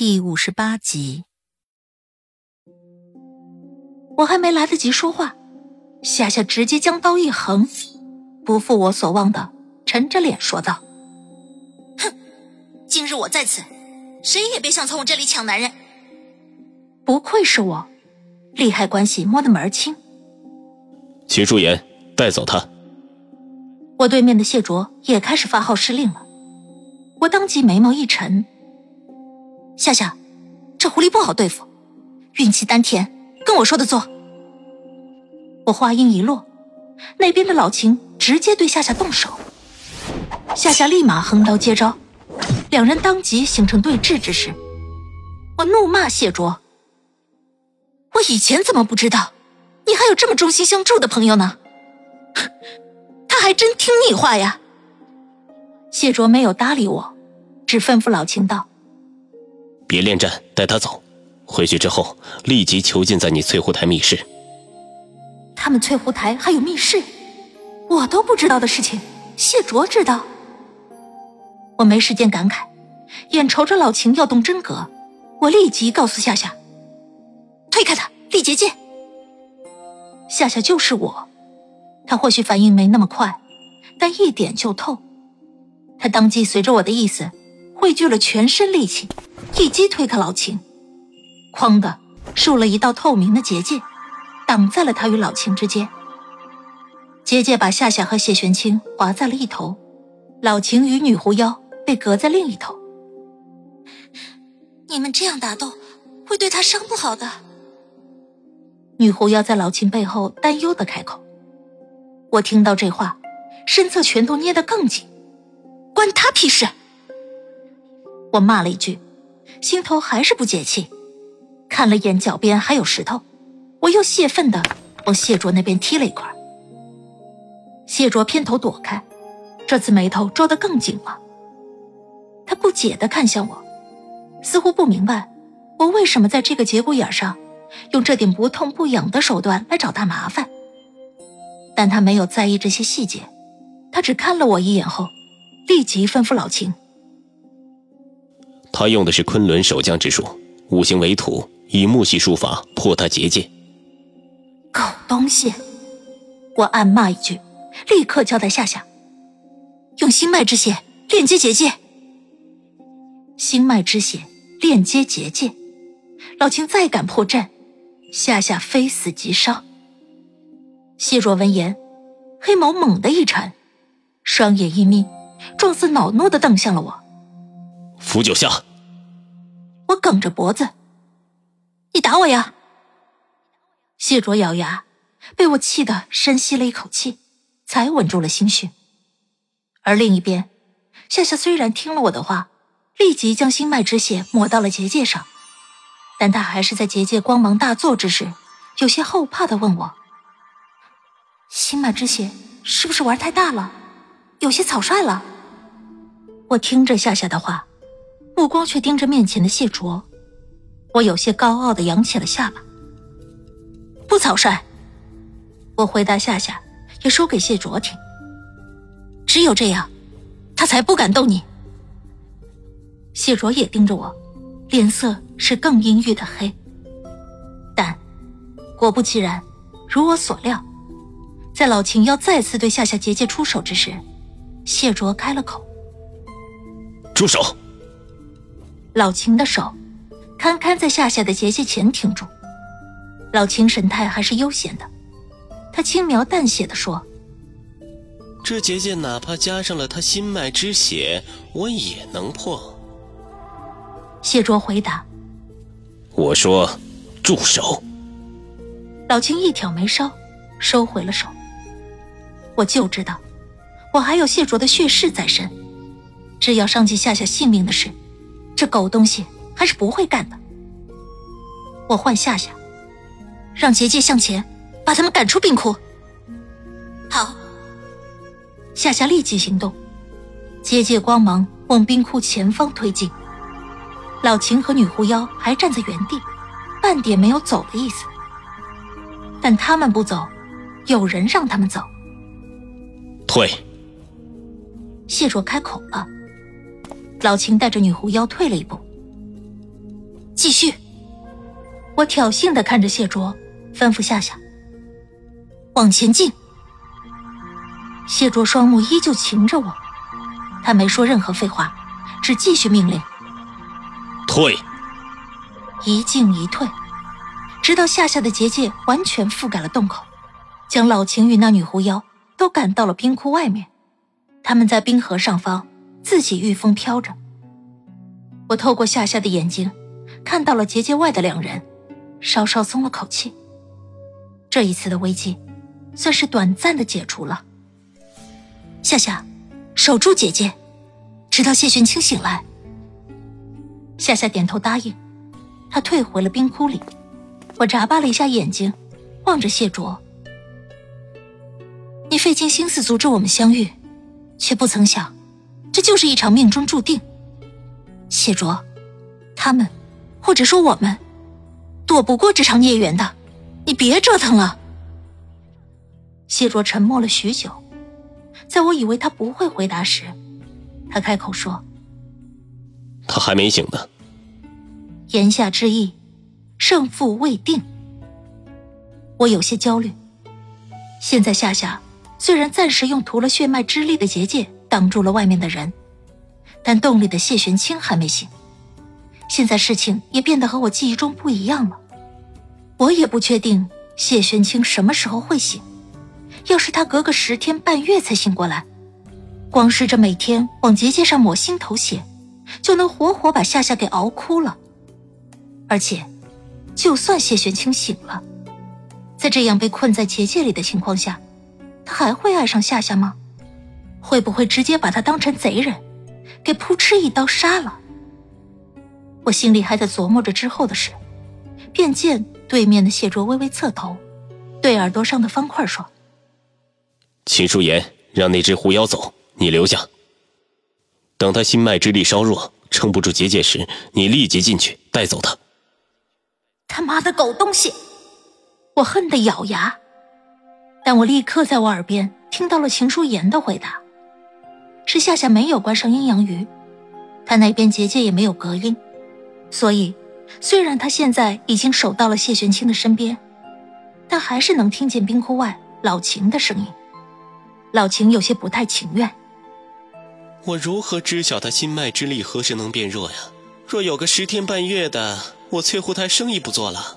第五十八集，我还没来得及说话，夏夏直接将刀一横，不负我所望的沉着脸说道：“哼，今日我在此，谁也别想从我这里抢男人。”不愧是我，利害关系摸得门儿清。秦淑妍，带走他。我对面的谢卓也开始发号施令了。我当即眉毛一沉。夏夏，这狐狸不好对付，运气丹田，跟我说的做。我话音一落，那边的老秦直接对夏夏动手。夏夏立马横刀接招，两人当即形成对峙之势。我怒骂谢卓。我以前怎么不知道，你还有这么忠心相助的朋友呢？他还真听你话呀！谢卓没有搭理我，只吩咐老秦道：“别恋战，带他走。回去之后，立即囚禁在你翠湖台密室。”他们翠湖台还有密室，我都不知道的事情，谢卓知道。我没时间感慨，眼瞅着老秦要动真格，我立即告诉夏夏。推开他，立结界。夏夏就是我，他或许反应没那么快，但一点就透。他当即随着我的意思，汇聚了全身力气，一击推开老秦，哐的竖了一道透明的结界，挡在了他与老秦之间。结界把夏夏和谢玄清划在了一头，老秦与女狐妖被隔在另一头。你们这样打斗，会对他伤不好的。女狐妖在老秦背后担忧的开口，我听到这话，身侧拳头捏得更紧，关他屁事！我骂了一句，心头还是不解气，看了眼脚边还有石头，我又泄愤的往谢卓那边踢了一块。谢卓偏头躲开，这次眉头皱得更紧了。他不解的看向我，似乎不明白我为什么在这个节骨眼上。用这点不痛不痒的手段来找他麻烦，但他没有在意这些细节，他只看了我一眼后，立即吩咐老秦：“他用的是昆仑守将之术，五行为土，以木系术法破他结界。”狗东西！我暗骂一句，立刻交代夏夏：“用心脉之血链接结界。”心脉之血链接结界，老秦再敢破阵！夏夏非死即伤。谢若闻言，黑眸猛地一沉，双眼一眯，状似恼怒的瞪向了我。扶九夏！梗着脖子：“你打我呀！”谢卓咬牙，被我气得深吸了一口气，才稳住了心绪。而另一边，夏夏虽然听了我的话，立即将心脉之血抹到了结界上。但他还是在结界光芒大作之时，有些后怕的问我：“心脉之血是不是玩太大了，有些草率了？”我听着夏夏的话，目光却盯着面前的谢卓，我有些高傲的扬起了下巴：“不草率。”我回答夏夏，也说给谢卓听：“只有这样，他才不敢动你。”谢卓也盯着我。脸色是更阴郁的黑，但果不其然，如我所料，在老秦要再次对夏夏结界出手之时，谢卓开了口：“住手！”老秦的手堪堪在夏夏的结界前停住，老秦神态还是悠闲的，他轻描淡写的说：“这结界哪怕加上了他心脉之血，我也能破。”谢卓回答：“我说，住手。”老秦一挑眉梢，收回了手。我就知道，我还有谢卓的血誓在身，只要伤及夏夏性命的事，这狗东西还是不会干的。我唤夏夏，让结界向前，把他们赶出冰窟。好，夏夏立即行动，结界光芒往冰窟前方推进。老秦和女狐妖还站在原地，半点没有走的意思。但他们不走，有人让他们走。退。谢卓开口了。老秦带着女狐妖退了一步。继续。我挑衅的看着谢卓，吩咐夏夏：“往前进。”谢卓双目依旧擎着我，他没说任何废话，只继续命令：“退。”一进一退，直到夏夏的结界完全覆盖了洞口，将老秦与那女狐妖都赶到了冰窟外面。他们在冰河上方自己御风飘着。我透过夏夏的眼睛，看到了结界外的两人。稍稍松了口气，这一次的危机算是短暂的解除了。夏夏，守住姐姐，直到谢玄清醒来。夏夏点头答应，他退回了冰窟里。我眨巴了一下眼睛，望着谢卓：“你费尽心思阻止我们相遇，却不曾想，这就是一场命中注定。谢卓，他们，或者说我们。”躲不过这场孽缘的，你别折腾了。谢卓沉默了许久，在我以为他不会回答时，他开口说：“他还没醒呢。”言下之意，胜负未定。我有些焦虑。现在夏夏虽然暂时用涂了血脉之力的结界挡住了外面的人，但洞里的谢玄清还没醒。现在事情也变得和我记忆中不一样了，我也不确定谢玄清什么时候会醒。要是他隔个十天半月才醒过来，光是这每天往结界上抹心头血，就能活活把夏夏给熬哭了。而且，就算谢玄清醒了，在这样被困在结界里的情况下，他还会爱上夏夏吗？会不会直接把他当成贼人，给扑哧一刀杀了？我心里还在琢磨着之后的事，便见对面的谢卓微微侧头，对耳朵上的方块说：“秦书言，让那只狐妖走，你留下。等他心脉之力稍弱，撑不住结界时，你立即进去带走他。”他妈的狗东西！我恨得咬牙，但我立刻在我耳边听到了秦书言的回答：“是夏夏没有关上阴阳鱼，他那边结界也没有隔音。”所以，虽然他现在已经守到了谢玄清的身边，但还是能听见冰窟外老秦的声音。老秦有些不太情愿。我如何知晓他心脉之力何时能变弱呀？若有个十天半月的，我翠湖台生意不做了。